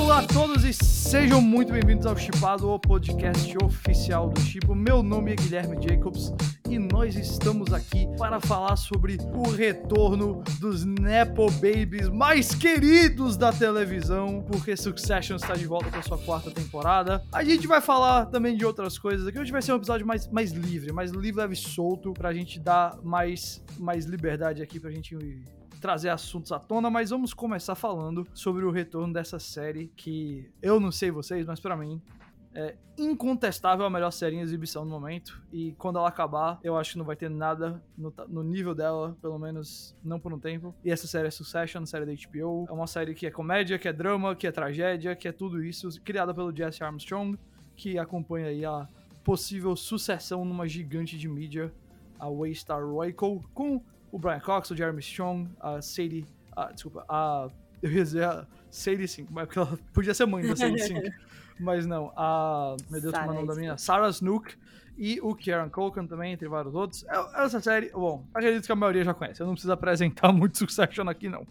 Olá a todos e sejam muito bem-vindos ao Chipado, o podcast oficial do Chipo. Meu nome é Guilherme Jacobs e nós estamos aqui para falar sobre o retorno dos Nepo Babies mais queridos da televisão, porque Succession está de volta com a sua quarta temporada. A gente vai falar também de outras coisas aqui. Hoje vai ser um episódio mais, mais livre, mais livre, leve e solto, pra gente dar mais, mais liberdade aqui pra gente trazer assuntos à tona, mas vamos começar falando sobre o retorno dessa série que eu não sei vocês, mas para mim é incontestável a melhor série em exibição no momento. E quando ela acabar, eu acho que não vai ter nada no, no, nível dela, pelo menos não por um tempo. E essa série é Succession, série da HBO. É uma série que é comédia, que é drama, que é tragédia, que é tudo isso, criada pelo Jesse Armstrong, que acompanha aí a possível sucessão numa gigante de mídia, a Waystar Royco, com o Brian Cox, o Jeremy Strong, a Sadie. A, desculpa, a. Eu ia dizer a Sadie 5, mas porque ela podia ser mãe da Sadie 5. mas não, a. Meu Deus, como é o nome da minha? Sarah Snook e o Kieran Culkin também, entre vários outros. É, essa série, bom, acredito que a maioria já conhece. Eu não preciso apresentar muito Succession aqui, não.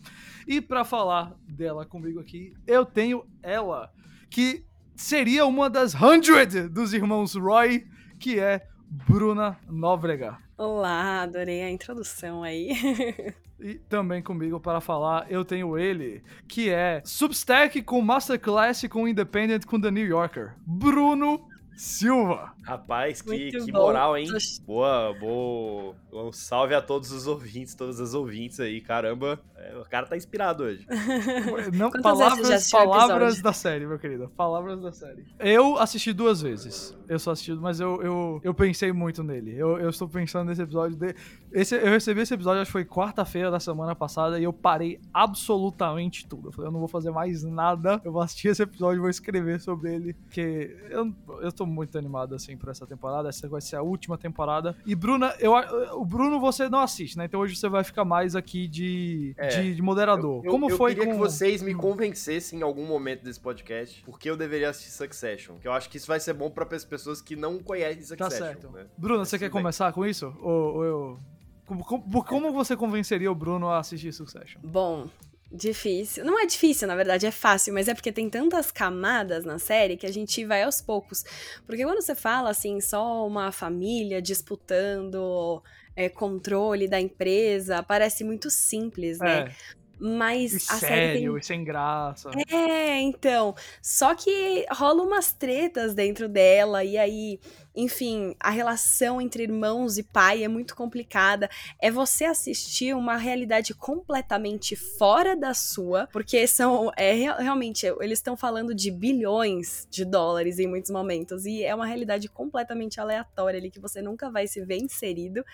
E para falar dela comigo aqui, eu tenho ela, que seria uma das hundred dos irmãos Roy, que é Bruna Nóbrega. Olá, adorei a introdução aí. E também comigo para falar, eu tenho ele, que é Substack com Masterclass com Independent com The New Yorker, Bruno Silva. Rapaz, que, que moral, hein? Boa, boa. Um salve a todos os ouvintes, todas as ouvintes aí. Caramba, é, o cara tá inspirado hoje. Não, palavras, palavras da série, meu querido. Palavras da série. Eu assisti duas vezes. Eu só assisti, mas eu, eu, eu pensei muito nele. Eu, eu estou pensando nesse episódio. De... Esse, eu recebi esse episódio, acho que foi quarta-feira da semana passada, e eu parei absolutamente tudo. Eu falei, eu não vou fazer mais nada. Eu vou assistir esse episódio e vou escrever sobre ele. Porque eu, eu tô muito animado, assim, pra essa temporada. Essa vai ser a última temporada. E, Bruna, eu, o Bruno você não assiste, né? Então hoje você vai ficar mais aqui de, é, de, de, moderador. Eu, Como eu, foi eu queria com... que vocês me convencessem em algum momento desse podcast porque eu deveria assistir Succession. Que eu acho que isso vai ser bom pra pessoas que não conhecem Succession. Tá certo. Né? Bruno, você quer bem. começar com isso? Ou, ou eu... Como, como, como, você convenceria o Bruno a assistir Succession? Bom, Difícil. Não é difícil, na verdade, é fácil, mas é porque tem tantas camadas na série que a gente vai aos poucos. Porque quando você fala assim, só uma família disputando é, controle da empresa, parece muito simples, né? É. Mas e sério, tem... e sem graça. É, então. Só que rola umas tretas dentro dela, e aí enfim, a relação entre irmãos e pai é muito complicada. É você assistir uma realidade completamente fora da sua, porque são é, realmente eles estão falando de bilhões de dólares em muitos momentos e é uma realidade completamente aleatória ali que você nunca vai se ver inserido,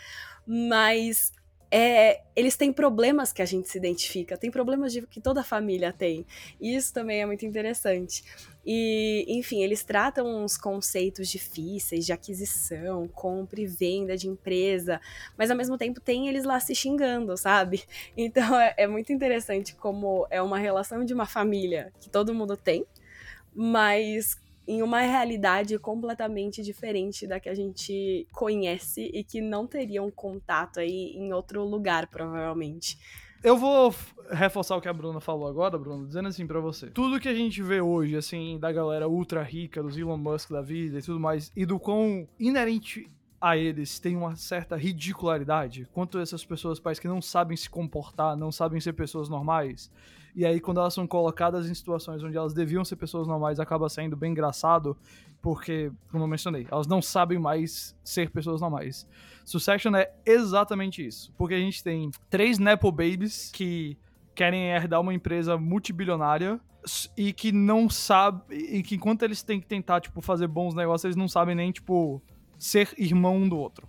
mas é, eles têm problemas que a gente se identifica, tem problemas de, que toda família tem. E isso também é muito interessante. E, enfim, eles tratam uns conceitos difíceis de aquisição, compra e venda de empresa, mas ao mesmo tempo tem eles lá se xingando, sabe? Então é, é muito interessante como é uma relação de uma família que todo mundo tem, mas em uma realidade completamente diferente da que a gente conhece e que não teria um contato aí em outro lugar, provavelmente. Eu vou reforçar o que a Bruna falou agora, Bruno, dizendo assim para você. Tudo que a gente vê hoje, assim, da galera ultra rica, dos Elon Musk da vida e tudo mais, e do quão inerente a eles tem uma certa ridicularidade, quanto essas pessoas parece que não sabem se comportar, não sabem ser pessoas normais. E aí, quando elas são colocadas em situações onde elas deviam ser pessoas normais, acaba sendo bem engraçado, porque, como eu mencionei, elas não sabem mais ser pessoas normais. Succession é exatamente isso. Porque a gente tem três Nepo Babies que querem herdar uma empresa multibilionária e que não sabe e que enquanto eles têm que tentar tipo fazer bons negócios eles não sabem nem tipo ser irmão um do outro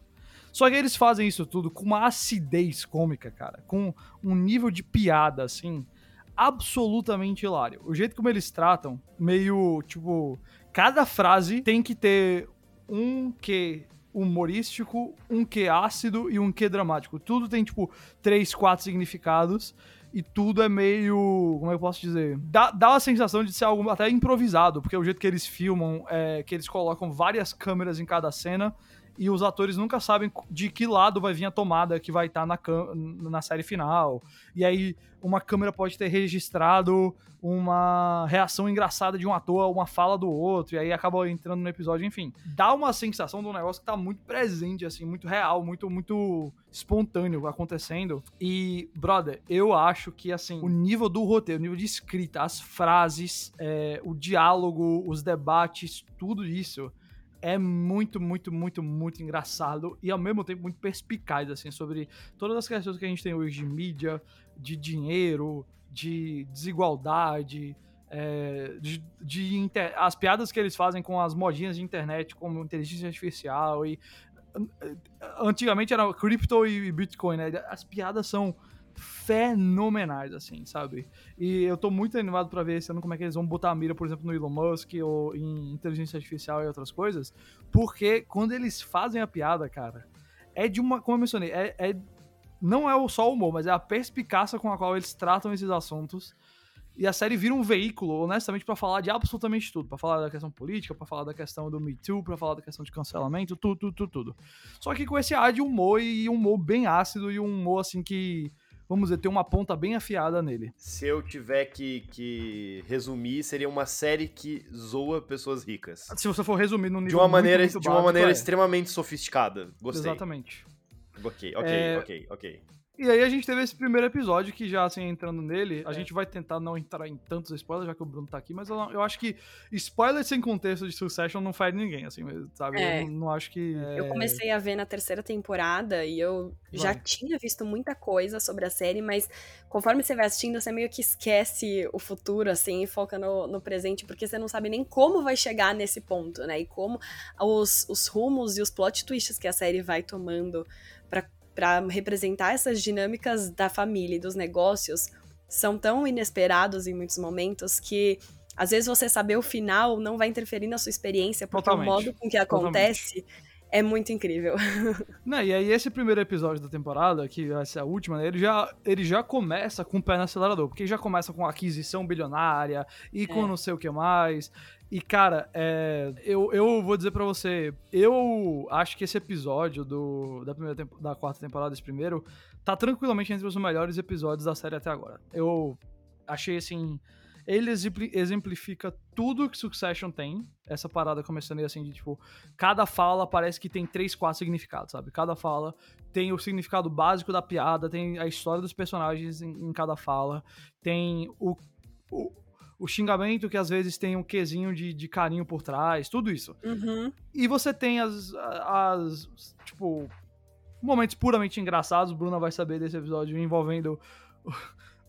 só que eles fazem isso tudo com uma acidez cômica cara com um nível de piada assim absolutamente hilário. O jeito como eles tratam, meio, tipo, cada frase tem que ter um que humorístico, um que ácido e um que dramático. Tudo tem, tipo, três, quatro significados e tudo é meio. Como é que eu posso dizer? Dá, dá a sensação de ser algo até improvisado, porque o jeito que eles filmam é que eles colocam várias câmeras em cada cena e os atores nunca sabem de que lado vai vir a tomada que vai estar tá na, na série final. E aí uma câmera pode ter registrado uma reação engraçada de um ator uma fala do outro, e aí acaba entrando no episódio, enfim. Dá uma sensação de um negócio que tá muito presente, assim, muito real, muito, muito espontâneo acontecendo. E, brother, eu acho que, assim, o nível do roteiro, o nível de escrita, as frases, é, o diálogo, os debates, tudo isso é muito, muito, muito, muito engraçado e ao mesmo tempo muito perspicaz, assim, sobre todas as questões que a gente tem hoje de mídia, de dinheiro, de desigualdade, é, de, de inter... as piadas que eles fazem com as modinhas de internet, como inteligência artificial e antigamente era cripto e bitcoin, né? As piadas são fenomenais, assim, sabe? E eu tô muito animado para ver esse ano como é que eles vão botar a mira, por exemplo, no Elon Musk ou em inteligência artificial e outras coisas, porque quando eles fazem a piada, cara, é de uma, como eu mencionei, é, é não é só o humor, mas é a perspicácia com a qual eles tratam esses assuntos. E a série vira um veículo, honestamente, para falar de absolutamente tudo. para falar da questão política, para falar da questão do Me Too, pra falar da questão de cancelamento, tudo, tudo, tudo, tudo. Só que com esse ar de humor e um humor bem ácido e um humor, assim, que vamos dizer, tem uma ponta bem afiada nele. Se eu tiver que, que resumir, seria uma série que zoa pessoas ricas. Se você for resumir no nível de uma maneira, muito, muito de uma maneira é. extremamente sofisticada. Gostei. Exatamente. Ok, ok, é... ok, ok. E aí a gente teve esse primeiro episódio que já, assim, entrando nele, a é. gente vai tentar não entrar em tantos spoilers, já que o Bruno tá aqui, mas eu, eu acho que spoiler sem contexto de Succession não faz ninguém, assim, sabe? É. Eu não, não, acho que... É... Eu comecei a ver na terceira temporada e eu vai. já tinha visto muita coisa sobre a série, mas conforme você vai assistindo, você meio que esquece o futuro, assim, e foca no, no presente, porque você não sabe nem como vai chegar nesse ponto, né? E como os, os rumos e os plot twists que a série vai tomando para para representar essas dinâmicas da família e dos negócios são tão inesperados em muitos momentos que às vezes você saber o final não vai interferir na sua experiência, porque Totalmente. o modo com que acontece Totalmente é muito incrível. Não, e aí esse primeiro episódio da temporada, que vai ser a última, né, ele já, ele já começa com o pé no acelerador, porque já começa com aquisição bilionária e com é. não sei o que mais. E, cara, é, eu, eu vou dizer para você, eu acho que esse episódio do, da, primeira da quarta temporada, esse primeiro, tá tranquilamente entre os melhores episódios da série até agora. Eu achei, assim, ele exemplifica tudo que Succession tem. Essa parada começando aí assim, de tipo, cada fala parece que tem três, quatro significados, sabe? Cada fala tem o significado básico da piada, tem a história dos personagens em, em cada fala, tem o, o, o, xingamento que às vezes tem um quesinho de, de carinho por trás, tudo isso. Uhum. E você tem as, as, tipo, momentos puramente engraçados. Bruna vai saber desse episódio envolvendo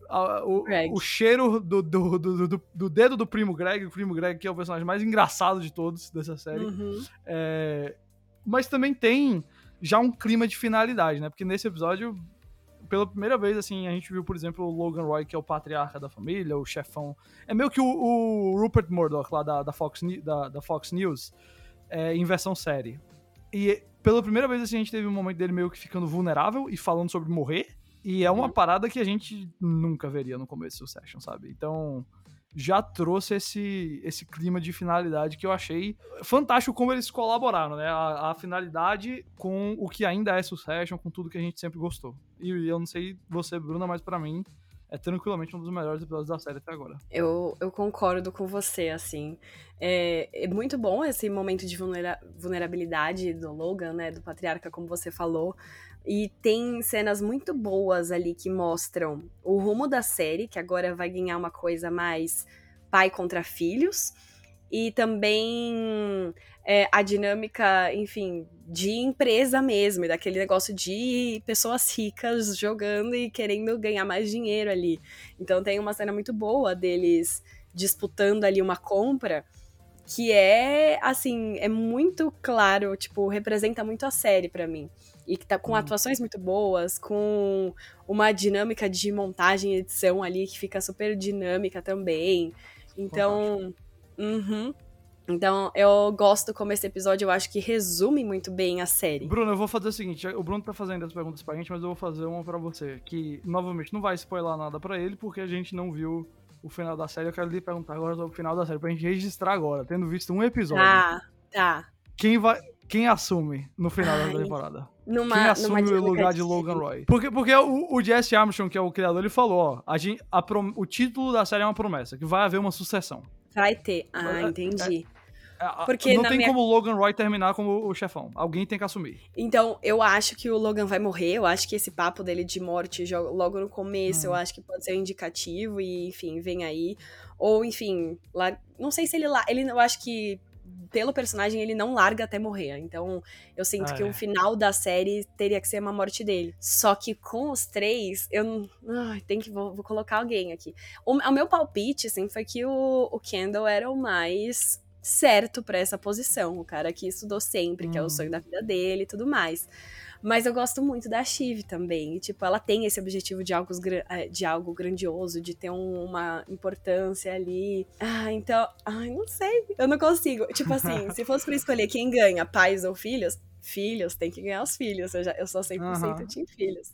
a, o, o, cheiro do, do, do, do, dedo do primo Greg, o primo Greg, que é o personagem mais engraçado de todos dessa série. Uhum. É, mas também tem já um clima de finalidade, né? Porque nesse episódio, pela primeira vez, assim, a gente viu, por exemplo, o Logan Roy, que é o patriarca da família, o chefão. É meio que o, o Rupert Murdoch lá da, da, Fox, da, da Fox News, é, em versão série. E pela primeira vez, assim, a gente teve um momento dele meio que ficando vulnerável e falando sobre morrer. E é uma uhum. parada que a gente nunca veria no começo do Session, sabe? Então, já trouxe esse, esse clima de finalidade que eu achei fantástico como eles colaboraram, né? A, a, finalidade com o que ainda é Succession, com tudo que a gente sempre gostou. E eu não sei você, Bruna, mas para mim é tranquilamente um dos melhores episódios da série até agora. Eu, eu concordo com você, assim. É, é muito bom esse momento de vulnera vulnerabilidade do Logan, né? Do patriarca, como você falou. E tem cenas muito boas ali que mostram o rumo da série, que agora vai ganhar uma coisa mais pai contra filhos. E também é, a dinâmica, enfim, de empresa mesmo, e daquele negócio de pessoas ricas jogando e querendo ganhar mais dinheiro ali. Então tem uma cena muito boa deles disputando ali uma compra que é assim, é muito claro, tipo, representa muito a série para mim e que tá com uhum. atuações muito boas, com uma dinâmica de montagem e edição ali que fica super dinâmica também. Então, uhum. Então, eu gosto como esse episódio, eu acho que resume muito bem a série. Bruno, eu vou fazer o seguinte, o Bruno tá fazendo as perguntas pra gente, mas eu vou fazer uma pra você, que, novamente, não vai spoiler nada pra ele, porque a gente não viu o final da série. Eu quero lhe perguntar agora sobre o final da série, pra gente registrar agora, tendo visto um episódio. Ah, tá. Quem vai quem assume no final Ai, da temporada? Numa, quem assume o lugar de Logan Roy? Porque, porque o, o Jesse Armstrong, que é o criador, ele falou, ó, a gente, a, o título da série é uma promessa, que vai haver uma sucessão. Vai ter. Ah, é, entendi. É, Porque não tem minha... como o Logan Roy terminar como o chefão. Alguém tem que assumir. Então, eu acho que o Logan vai morrer. Eu acho que esse papo dele de morte logo no começo, hum. eu acho que pode ser um indicativo. E, enfim, vem aí. Ou, enfim, lá... não sei se ele lá. Ele, eu acho que pelo personagem, ele não larga até morrer. Então, eu sinto ah, que é. o final da série teria que ser uma morte dele. Só que com os três, eu ai, tem que vou, vou, colocar alguém aqui. O, o, meu palpite, assim, foi que o, o Kendall era o mais certo para essa posição, o cara que estudou sempre, hum. que é o sonho hum. da vida dele e tudo mais. Mas eu gosto muito da Shiv também. E, tipo, ela tem esse objetivo de algo, eh, de algo grandioso, de ter um, uma importância ali. Ah, então. Ai, não sei. Eu não consigo. Tipo assim, se fosse pra escolher quem ganha, pais ou filhos, filhos, tem que ganhar os filhos. Eu, já, eu sou 100% uhum. team filhos.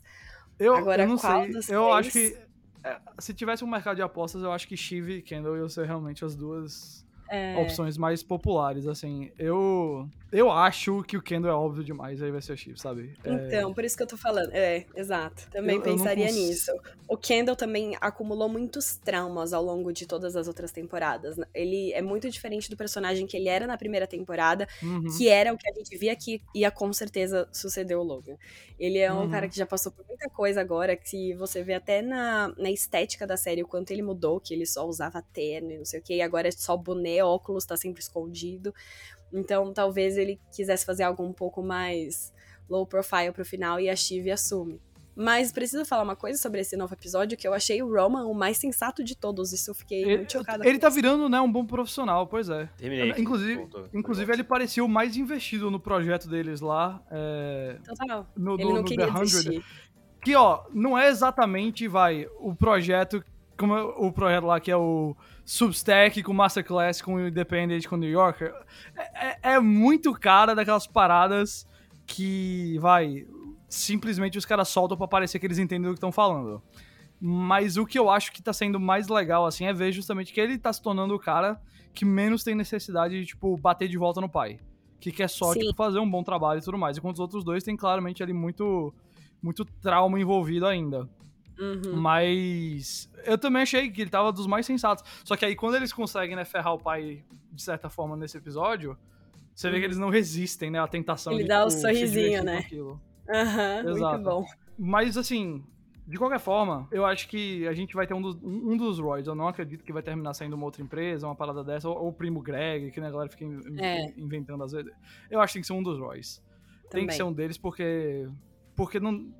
Eu, Agora, eu não sei. eu três... acho que. É, se tivesse um mercado de apostas, eu acho que Shiv e Kendall iam ser realmente as duas é... opções mais populares, assim. Eu eu acho que o Kendall é óbvio demais, aí vai ser o Chief, sabe? É... Então, por isso que eu tô falando. É, exato. Também eu, pensaria eu nisso. O Kendall também acumulou muitos traumas ao longo de todas as outras temporadas. Né? Ele é muito diferente do personagem que ele era na primeira temporada, uhum. que era o que a gente via que ia com certeza suceder o Logan. Ele é um uhum. cara que já passou por muita coisa agora, que você vê até na, na estética da série o quanto ele mudou, que ele só usava terno e não sei o que, e agora é só óculos, tá sempre escondido. Então, talvez ele quisesse fazer algo um pouco mais low profile pro final e a Shiv assume. Mas preciso falar uma coisa sobre esse novo episódio, que eu achei o Roman o mais sensato de todos. Isso eu fiquei ele, muito chocada. Ele tá virando, né, um bom profissional, pois é. Terminei. Inclusive, inclusive ele parecia o mais investido no projeto deles lá. É, Total. No, ele no, não no queria desistir. Que, ó, não é exatamente, vai, o projeto, como o projeto lá que é o Substack com Masterclass, com Independent, com New Yorker. É, é, é muito cara daquelas paradas que, vai, simplesmente os caras soltam pra parecer que eles entendem o que estão falando. Mas o que eu acho que tá sendo mais legal, assim, é ver justamente que ele tá se tornando o cara que menos tem necessidade de, tipo, bater de volta no pai. Que quer só, tipo, fazer um bom trabalho e tudo mais. Enquanto os outros dois têm claramente ali muito, muito trauma envolvido ainda. Uhum. Mas eu também achei que ele tava dos mais sensatos. Só que aí quando eles conseguem, né, ferrar o pai de certa forma nesse episódio, você vê que uhum. eles não resistem, né, à tentação ele de dá tipo, o sorrisinho, né? Aham, uhum, muito bom. Mas assim, de qualquer forma, eu acho que a gente vai ter um dos, um dos Royds. Eu não acredito que vai terminar saindo uma outra empresa, uma parada dessa, ou, ou o primo Greg, que né, a galera fica é. inventando às vezes. Eu acho que tem que ser um dos Royds. Tem que ser um deles porque. Porque não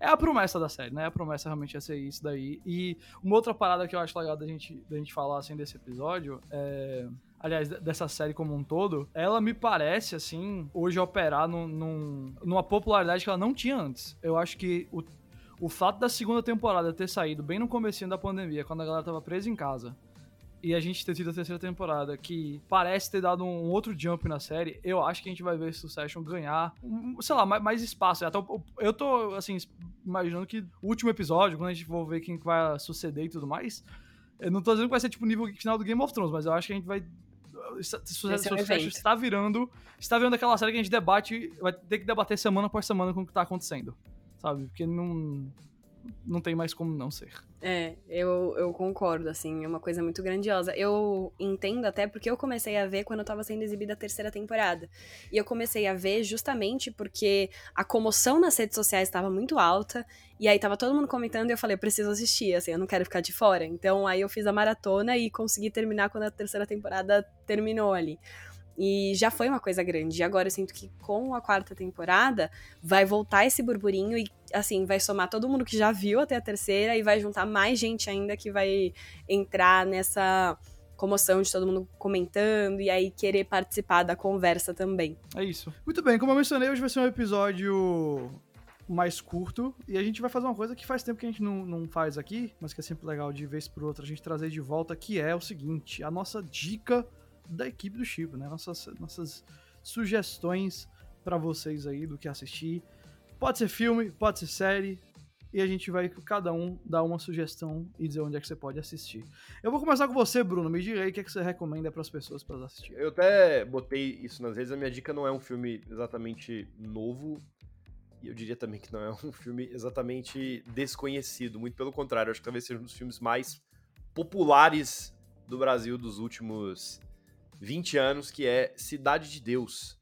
é a promessa da série, né? A promessa realmente é ser isso daí. E uma outra parada que eu acho legal da gente, da gente falar, assim, desse episódio é aliás, dessa série como um todo, ela me parece, assim, hoje operar num, num, numa popularidade que ela não tinha antes. Eu acho que o, o fato da segunda temporada ter saído bem no comecinho da pandemia, quando a galera tava presa em casa, e a gente ter tido a terceira temporada que parece ter dado um outro jump na série, eu acho que a gente vai ver Succession ganhar, sei lá, mais, espaço. Até eu tô, assim, imaginando que o último episódio, quando a gente for ver quem vai suceder e tudo mais, eu não tô dizendo que vai ser tipo o nível final do Game of Thrones, mas eu acho que a gente vai Succession está virando está virando aquela série que a gente debate vai ter que debater semana após semana com o que tá acontecendo sabe? Porque não não tem mais como não ser. É, eu, eu concordo, assim, é uma coisa muito grandiosa. Eu entendo até porque eu comecei a ver quando estava sendo exibida a terceira temporada. E eu comecei a ver justamente porque a comoção nas redes sociais estava muito alta, e aí tava todo mundo comentando e eu falei, eu preciso assistir, assim, eu não quero ficar de fora. Então aí eu fiz a maratona e consegui terminar quando a terceira temporada terminou ali. E já foi uma coisa grande. E agora eu sinto que com a quarta temporada vai voltar esse burburinho e, assim, vai somar todo mundo que já viu até a terceira e vai juntar mais gente ainda que vai entrar nessa comoção de todo mundo comentando e aí querer participar da conversa também. É isso. Muito bem, como eu mencionei, hoje vai ser um episódio mais curto e a gente vai fazer uma coisa que faz tempo que a gente não, não faz aqui, mas que é sempre legal de vez por outra a gente trazer de volta, que é o seguinte, a nossa dica da equipe do Chico, né? Nossas, nossas sugestões para vocês aí do que assistir. Pode ser filme, pode ser série, e a gente vai cada um dar uma sugestão e dizer onde é que você pode assistir. Eu vou começar com você, Bruno. Me diga aí o que, é que você recomenda para as pessoas para assistir. Eu até botei isso nas redes. A minha dica não é um filme exatamente novo. E eu diria também que não é um filme exatamente desconhecido. Muito pelo contrário, acho que talvez seja um dos filmes mais populares do Brasil dos últimos 20 anos, que é Cidade de Deus.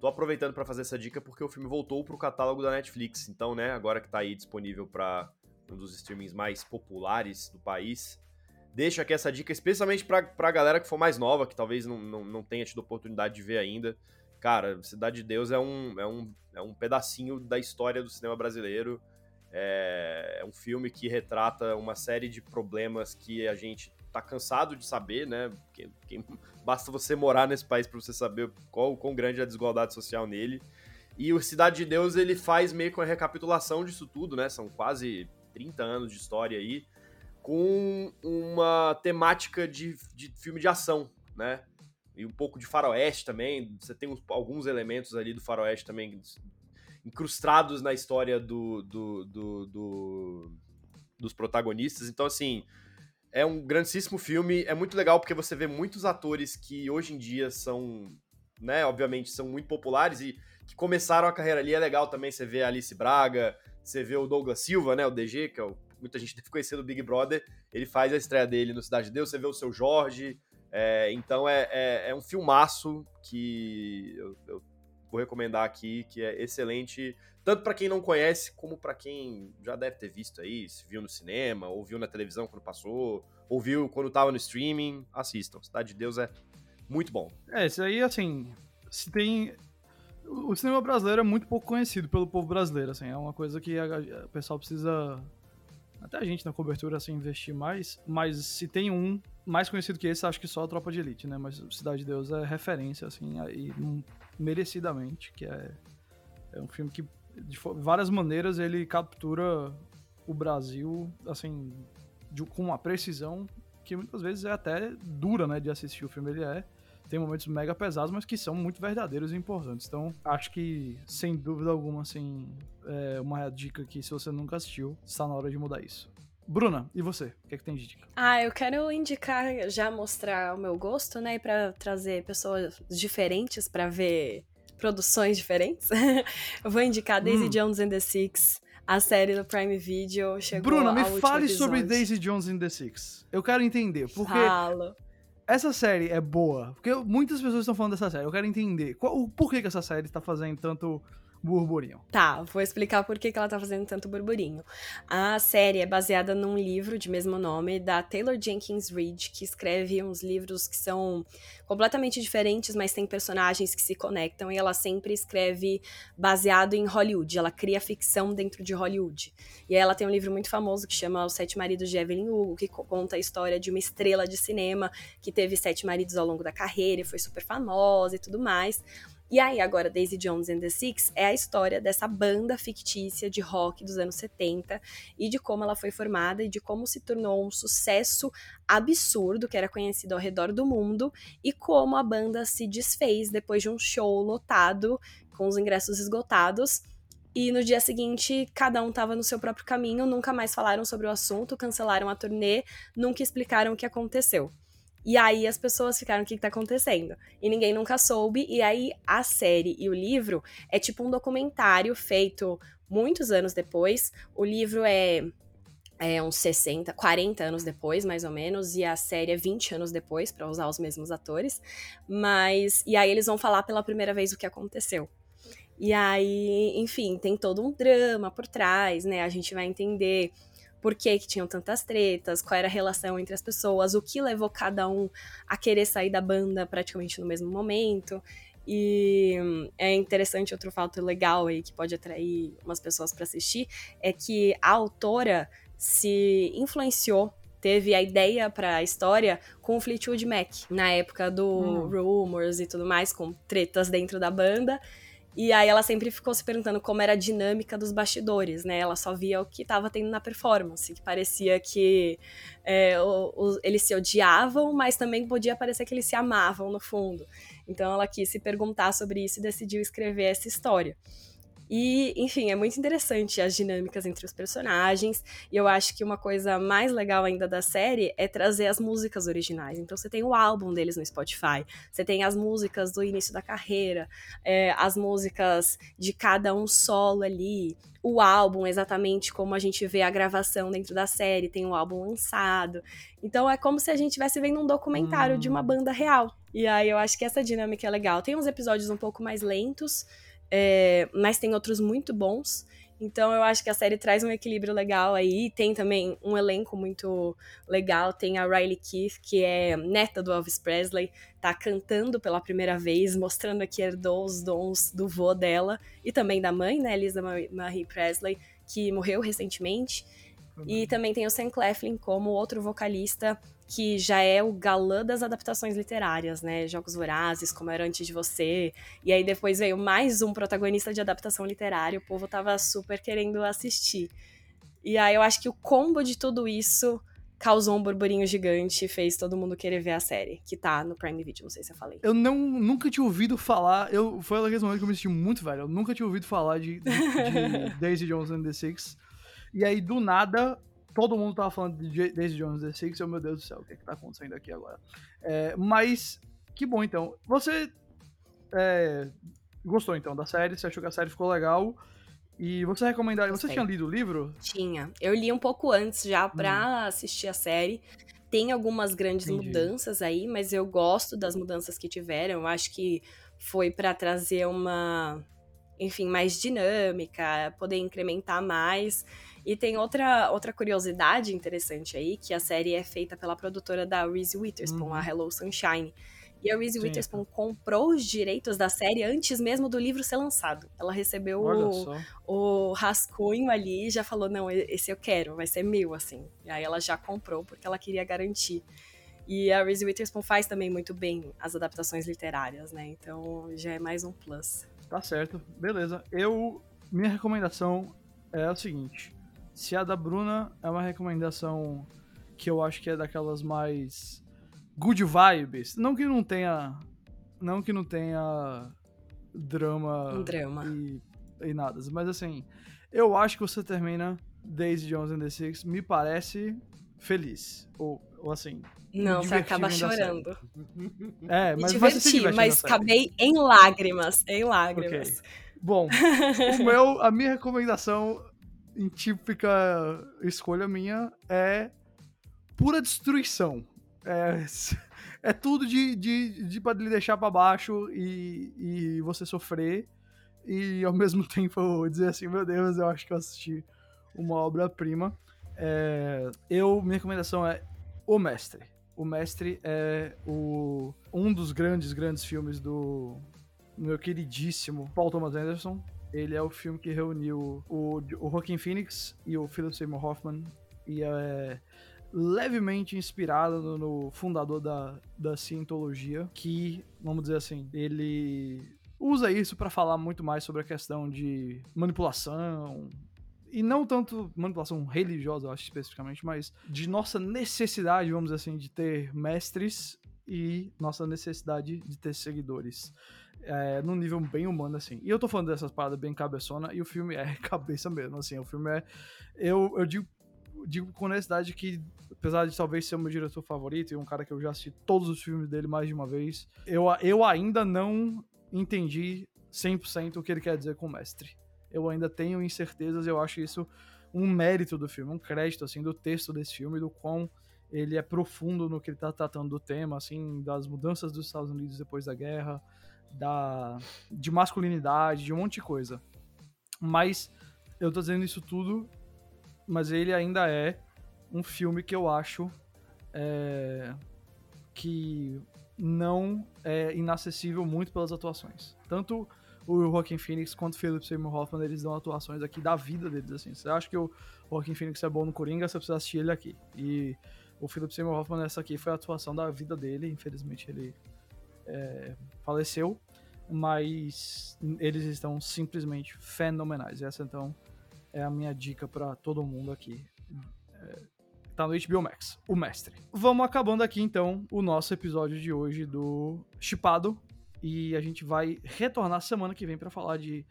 Tô aproveitando para fazer essa dica porque o filme voltou pro catálogo da Netflix. Então, né, agora que tá aí disponível para um dos streamings mais populares do país, deixo aqui essa dica especialmente pra, pra galera que for mais nova, que talvez não, não, não tenha tido oportunidade de ver ainda. Cara, Cidade de Deus é um, é um, é um pedacinho da história do cinema brasileiro. É, é um filme que retrata uma série de problemas que a gente tá cansado de saber, né? Quem, quem, basta você morar nesse país para você saber qual quão grande é a desigualdade social nele. E o Cidade de Deus ele faz meio com a recapitulação disso tudo, né? São quase 30 anos de história aí, com uma temática de, de filme de ação, né? E um pouco de faroeste também. Você tem uns, alguns elementos ali do faroeste também incrustados na história do, do, do, do dos protagonistas. Então, assim, é um grandíssimo filme, é muito legal porque você vê muitos atores que hoje em dia são, né, obviamente são muito populares e que começaram a carreira ali. É legal também você ver a Alice Braga, você vê o Douglas Silva, né, o DG, que é o, muita gente deve conhecer do Big Brother, ele faz a estreia dele no Cidade de Deus, você vê o seu Jorge, é, então é, é, é, um filmaço que eu, eu vou recomendar aqui, que é excelente tanto para quem não conhece, como para quem já deve ter visto aí, se viu no cinema, ou viu na televisão quando passou, ou viu quando tava no streaming, assistam. Cidade de Deus é muito bom. É, isso aí, assim, se tem... O cinema brasileiro é muito pouco conhecido pelo povo brasileiro, assim, é uma coisa que o pessoal precisa, até a gente na cobertura, assim, investir mais, mas se tem um mais conhecido que esse, acho que só a Tropa de Elite, né, mas Cidade de Deus é referência, assim, e merecidamente, que é, é um filme que de várias maneiras ele captura o Brasil, assim, de, com uma precisão que muitas vezes é até dura, né, de assistir o filme. Ele é tem momentos mega pesados, mas que são muito verdadeiros e importantes. Então, acho que, sem dúvida alguma, assim, é uma dica que, se você nunca assistiu, está na hora de mudar isso. Bruna, e você? O que, é que tem de dica? Ah, eu quero indicar, já mostrar o meu gosto, né? E pra trazer pessoas diferentes para ver produções diferentes. eu vou indicar Daisy hum. Jones and the Six, a série do Prime Video. Chegou Bruna, me fale sobre Daisy Jones and the Six. Eu quero entender, porque Falo. essa série é boa. Porque muitas pessoas estão falando dessa série. Eu quero entender qual, o porquê que essa série está fazendo tanto burburinho. Tá, vou explicar por que, que ela tá fazendo tanto burburinho. A série é baseada num livro de mesmo nome da Taylor Jenkins Reid, que escreve uns livros que são completamente diferentes, mas tem personagens que se conectam e ela sempre escreve baseado em Hollywood. Ela cria ficção dentro de Hollywood. E ela tem um livro muito famoso que chama Os Sete Maridos de Evelyn Hugo, que conta a história de uma estrela de cinema que teve sete maridos ao longo da carreira e foi super famosa e tudo mais. E aí, agora, Daisy Jones and the Six é a história dessa banda fictícia de rock dos anos 70 e de como ela foi formada e de como se tornou um sucesso absurdo que era conhecido ao redor do mundo e como a banda se desfez depois de um show lotado com os ingressos esgotados. E no dia seguinte, cada um estava no seu próprio caminho, nunca mais falaram sobre o assunto, cancelaram a turnê, nunca explicaram o que aconteceu. E aí as pessoas ficaram, o que, que tá acontecendo? E ninguém nunca soube. E aí a série e o livro é tipo um documentário feito muitos anos depois. O livro é, é uns 60, 40 anos depois, mais ou menos, e a série é 20 anos depois, para usar os mesmos atores. Mas. E aí eles vão falar pela primeira vez o que aconteceu. E aí, enfim, tem todo um drama por trás, né? A gente vai entender por que, que tinham tantas tretas, qual era a relação entre as pessoas, o que levou cada um a querer sair da banda praticamente no mesmo momento. E é interessante outro fato legal aí que pode atrair umas pessoas para assistir é que a autora se influenciou teve a ideia para a história com o Fleetwood Mac, na época do hum. Rumors e tudo mais, com tretas dentro da banda. E aí ela sempre ficou se perguntando como era a dinâmica dos bastidores, né? Ela só via o que estava tendo na performance, que parecia que é, o, o, eles se odiavam, mas também podia parecer que eles se amavam no fundo. Então ela quis se perguntar sobre isso e decidiu escrever essa história. E, enfim, é muito interessante as dinâmicas entre os personagens. E eu acho que uma coisa mais legal ainda da série é trazer as músicas originais. Então você tem o álbum deles no Spotify, você tem as músicas do início da carreira, é, as músicas de cada um solo ali o álbum exatamente como a gente vê a gravação dentro da série, tem o um álbum lançado. Então é como se a gente estivesse vendo um documentário hum. de uma hum. banda real. E aí eu acho que essa dinâmica é legal. Tem uns episódios um pouco mais lentos, é, mas tem outros muito bons. Então eu acho que a série traz um equilíbrio legal aí. Tem também um elenco muito legal. Tem a Riley Keith, que é neta do Elvis Presley, tá cantando pela primeira vez, mostrando que herdou os dons do vô dela e também da mãe, né, Elisa Marie Presley, que morreu recentemente. E também tem o Sam Claflin como outro vocalista que já é o galã das adaptações literárias, né? Jogos Vorazes, Como Era Antes de Você. E aí depois veio mais um protagonista de adaptação literária, o povo tava super querendo assistir. E aí eu acho que o combo de tudo isso causou um burburinho gigante e fez todo mundo querer ver a série, que tá no Prime Video, não sei se eu falei. Eu não, nunca tinha ouvido falar, eu, foi aquele momento que eu me senti muito velho, eu nunca tinha ouvido falar de, de, de Daisy Jones and the Six. E aí, do nada, todo mundo tava falando de Daisy Jones The Six, oh meu Deus do céu, o que é que tá acontecendo aqui agora? É, mas, que bom então. Você é, gostou então da série, você achou que a série ficou legal, e você recomendaria, você tinha lido o livro? Tinha, eu li um pouco antes já pra hum. assistir a série, tem algumas grandes Entendi. mudanças aí, mas eu gosto das mudanças que tiveram, eu acho que foi para trazer uma, enfim, mais dinâmica, poder incrementar mais, e tem outra, outra curiosidade interessante aí, que a série é feita pela produtora da Reese Witherspoon, uhum. a Hello Sunshine. E a Reese Sim. Witherspoon comprou os direitos da série antes mesmo do livro ser lançado. Ela recebeu o, o, rascunho ali e já falou: não, esse eu quero, vai ser meu, assim. E aí ela já comprou porque ela queria garantir. E a Reese Witherspoon faz também muito bem as adaptações literárias, né? Então já é mais um plus. Tá certo, beleza. Eu. Minha recomendação é o seguinte: se a da Bruna é uma recomendação que eu acho que é daquelas mais good vibes, não que não tenha não que não tenha drama, um drama. E, e nada, mas assim, eu acho que você termina Daisy Jones and the Six, me parece feliz, ou, ou assim, não, você acaba chorando. É, mas me diverti, mas acabei em lágrimas, em lágrimas. Okay. Bom, o meu, a minha recomendação em típica escolha minha, é pura destruição. É, é tudo de, de, de pra lhe deixar para baixo e, e você sofrer. E ao mesmo tempo dizer assim, meu Deus, eu acho que eu assisti uma obra-prima. É, eu, minha recomendação é O Mestre. O Mestre é o, um dos grandes, grandes filmes do meu queridíssimo Paul Thomas Anderson ele é o filme que reuniu o, o Joaquin Phoenix e o Philip Seymour Hoffman e é levemente inspirado no, fundador da, da Cientologia, que, vamos dizer assim, ele usa isso para falar muito mais sobre a questão de manipulação, e não tanto manipulação religiosa, eu acho especificamente, mas de nossa necessidade, vamos dizer assim, de ter mestres e nossa necessidade de ter seguidores é, num nível bem humano, assim. E eu tô falando dessas paradas bem cabeçona, e o filme é cabeça mesmo, assim. O filme é. Eu, eu digo, digo com honestidade que, apesar de talvez ser o meu diretor favorito e um cara que eu já assisti todos os filmes dele mais de uma vez, eu, eu ainda não entendi 100% o que ele quer dizer com mestre. Eu ainda tenho incertezas, eu acho isso um mérito do filme, um crédito, assim, do texto desse filme, do quão ele é profundo no que ele tá tratando do tema, assim, das mudanças dos Estados Unidos depois da guerra, da, de masculinidade, de um monte de coisa. Mas eu tô dizendo isso tudo, mas ele ainda é um filme que eu acho é, que não é inacessível muito pelas atuações. Tanto o Joaquin Phoenix quanto o Philip Seymour Hoffman, eles dão atuações aqui da vida deles, assim. Você acha que o Joaquin Phoenix é bom no Coringa, você precisa assistir ele aqui. E o Philip Seymour Hoffman, essa aqui foi a atuação da vida dele, infelizmente ele é, faleceu, mas eles estão simplesmente fenomenais. Essa então é a minha dica para todo mundo aqui. É, tá no HBO Max, o mestre. Vamos acabando aqui então o nosso episódio de hoje do Chipado e a gente vai retornar semana que vem para falar de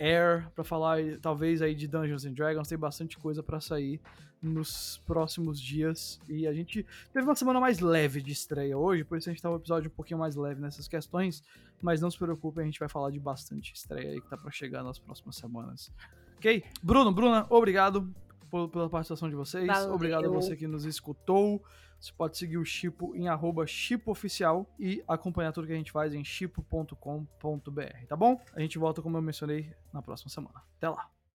Air, para falar talvez aí de Dungeons and Dragons, tem bastante coisa para sair nos próximos dias. E a gente teve uma semana mais leve de estreia hoje, por isso a gente tá um episódio um pouquinho mais leve nessas questões, mas não se preocupe, a gente vai falar de bastante estreia aí que tá para chegar nas próximas semanas. OK? Bruno, Bruna, obrigado pela participação de vocês. Valeu. Obrigado a você que nos escutou. Você pode seguir o Chipo em arroba chipooficial e acompanhar tudo que a gente faz em chipo.com.br, tá bom? A gente volta, como eu mencionei, na próxima semana. Até lá!